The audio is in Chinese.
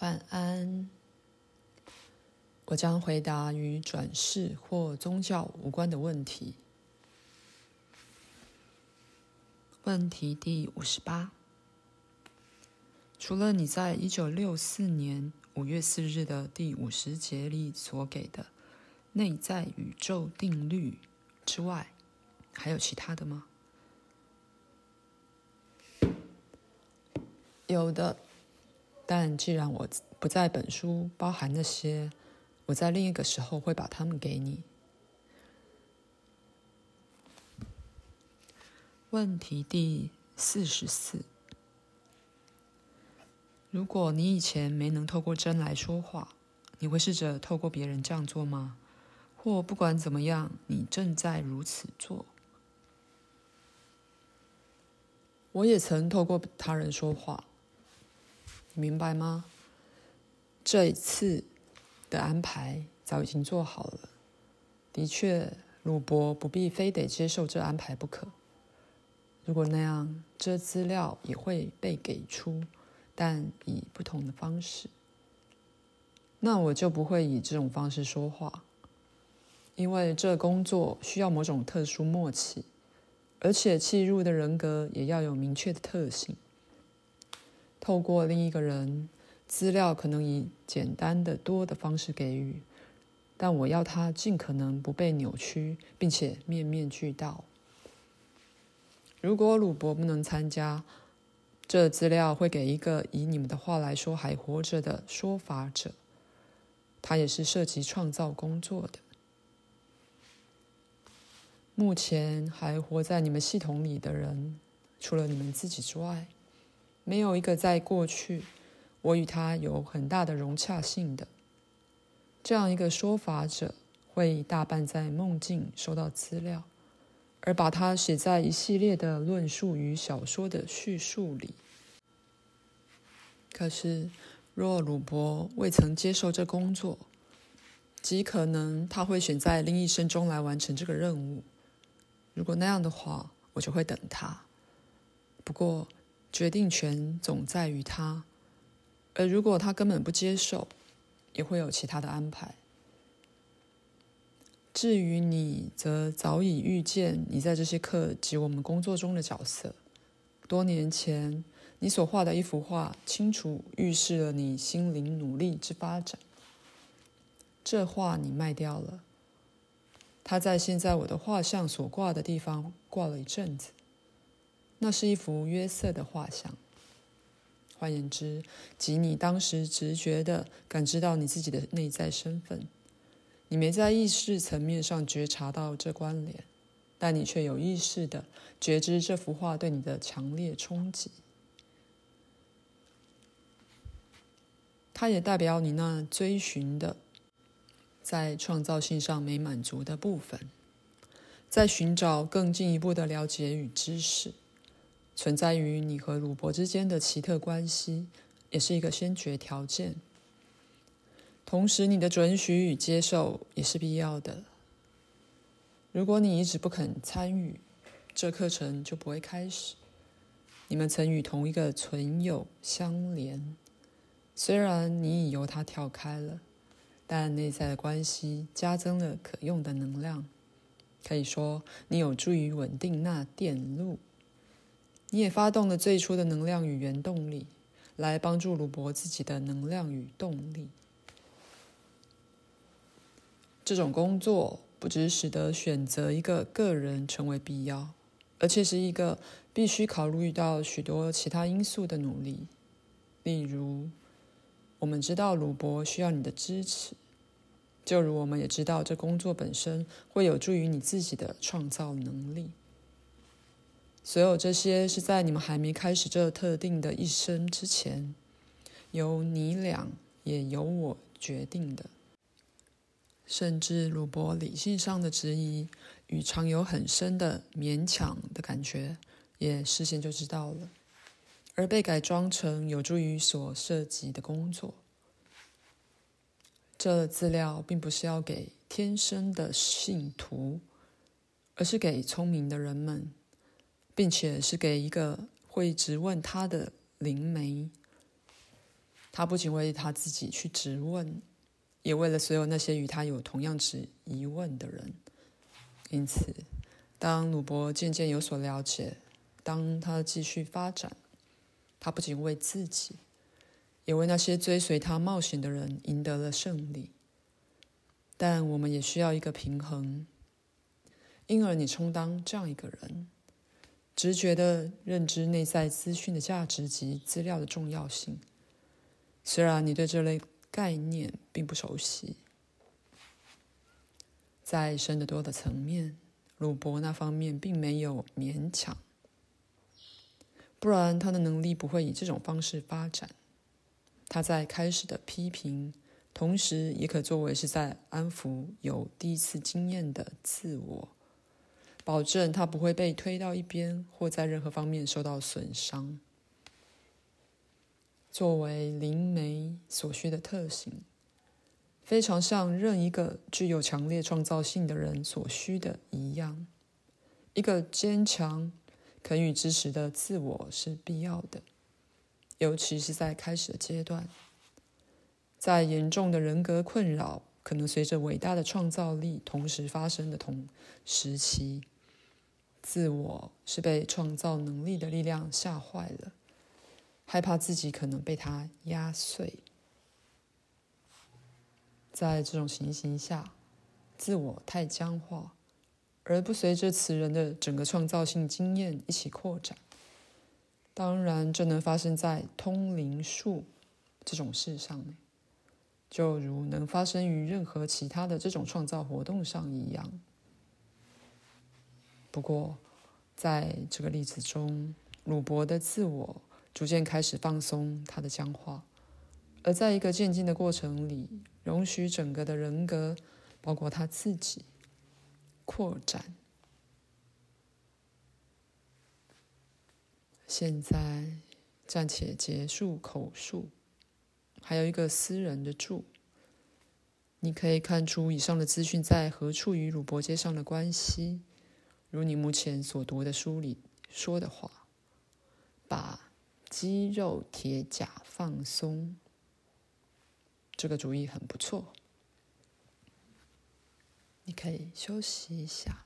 晚安。我将回答与转世或宗教无关的问题。问题第五十八：除了你在一九六四年五月四日的第五十节里所给的内在宇宙定律之外，还有其他的吗？有的。但既然我不在本书包含那些，我在另一个时候会把它们给你。问题第四十四：如果你以前没能透过真来说话，你会试着透过别人这样做吗？或不管怎么样，你正在如此做？我也曾透过他人说话。明白吗？这一次的安排早已经做好了。的确，鲁伯不必非得接受这安排不可。如果那样，这资料也会被给出，但以不同的方式。那我就不会以这种方式说话，因为这工作需要某种特殊默契，而且契入的人格也要有明确的特性。透过另一个人，资料可能以简单的多的方式给予，但我要它尽可能不被扭曲，并且面面俱到。如果鲁伯不能参加，这资料会给一个以你们的话来说还活着的说法者，他也是涉及创造工作的。目前还活在你们系统里的人，除了你们自己之外。没有一个在过去，我与他有很大的融洽性的这样一个说法者，会大半在梦境收到资料，而把它写在一系列的论述与小说的叙述里。可是，若鲁伯未曾接受这工作，极可能他会选在另一生中来完成这个任务。如果那样的话，我就会等他。不过，决定权总在于他，而如果他根本不接受，也会有其他的安排。至于你，则早已预见你在这些课及我们工作中的角色。多年前，你所画的一幅画，清楚预示了你心灵努力之发展。这画你卖掉了，它在现在我的画像所挂的地方挂了一阵子。那是一幅约瑟的画像。换言之，即你当时直觉的感知到你自己的内在身份，你没在意识层面上觉察到这关联，但你却有意识的觉知这幅画对你的强烈冲击。它也代表你那追寻的，在创造性上没满足的部分，在寻找更进一步的了解与知识。存在于你和鲁伯之间的奇特关系，也是一个先决条件。同时，你的准许与接受也是必要的。如果你一直不肯参与，这课程就不会开始。你们曾与同一个存有相连，虽然你已由它跳开了，但内在的关系加增了可用的能量。可以说，你有助于稳定那电路。你也发动了最初的能量与原动力，来帮助鲁伯自己的能量与动力。这种工作不只使得选择一个个人成为必要，而且是一个必须考虑到许多其他因素的努力。例如，我们知道鲁伯需要你的支持，就如我们也知道这工作本身会有助于你自己的创造能力。所有这些是在你们还没开始这特定的一生之前，由你俩也由我决定的。甚至鲁伯理性上的质疑与常有很深的勉强的感觉，也事先就知道了，而被改装成有助于所涉及的工作。这资料并不是要给天生的信徒，而是给聪明的人们。并且是给一个会质问他的灵媒，他不仅为他自己去质问，也为了所有那些与他有同样之疑问的人。因此，当鲁伯渐渐有所了解，当他继续发展，他不仅为自己，也为那些追随他冒险的人赢得了胜利。但我们也需要一个平衡，因而你充当这样一个人，直觉地认知内在资讯的价值及资料的重要性。虽然你对这类概念并不熟悉，在深得多的层面，鲁伯那方面并没有勉强，不然他的能力不会以这种方式发展。他在开始的批评，同时也可作为是在安抚有第一次经验的自我，保证他不会被推到一边，或在任何方面受到损伤。作为灵媒所需的特性，非常像任一个具有强烈创造性的人所需的一样。一个坚强、肯予支持的自我是必要的，尤其是在开始的阶段。在严重的人格困扰可能随着伟大的创造力同时发生的同时期，自我是被创造能力的力量吓坏了。害怕自己可能被它压碎，在这种情形下，自我太僵化，而不随着此人的整个创造性经验一起扩展。当然，这能发生在通灵术这种事上，就如能发生于任何其他的这种创造活动上一样。不过，在这个例子中，鲁伯的自我。逐渐开始放松他的僵化，而在一个渐进的过程里，容许整个的人格，包括他自己，扩展。现在暂且结束口述，还有一个私人的注。你可以看出以上的资讯在何处与鲁伯接上的关系，如你目前所读的书里说的话，把。肌肉铁甲放松，这个主意很不错。你可以休息一下。